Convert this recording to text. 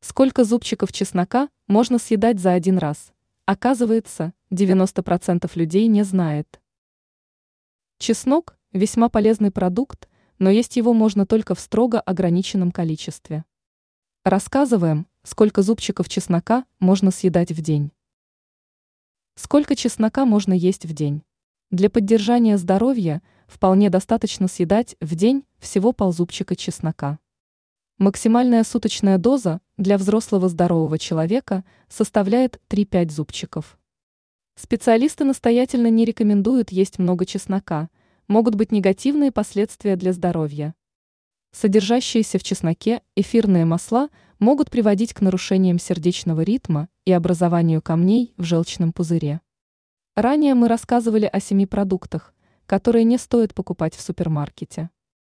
Сколько зубчиков чеснока можно съедать за один раз? Оказывается, 90% людей не знает. Чеснок – весьма полезный продукт, но есть его можно только в строго ограниченном количестве. Рассказываем, сколько зубчиков чеснока можно съедать в день. Сколько чеснока можно есть в день? Для поддержания здоровья вполне достаточно съедать в день всего ползубчика чеснока. Максимальная суточная доза для взрослого здорового человека составляет 3-5 зубчиков. Специалисты настоятельно не рекомендуют есть много чеснока, могут быть негативные последствия для здоровья. Содержащиеся в чесноке эфирные масла могут приводить к нарушениям сердечного ритма и образованию камней в желчном пузыре. Ранее мы рассказывали о семи продуктах, которые не стоит покупать в супермаркете.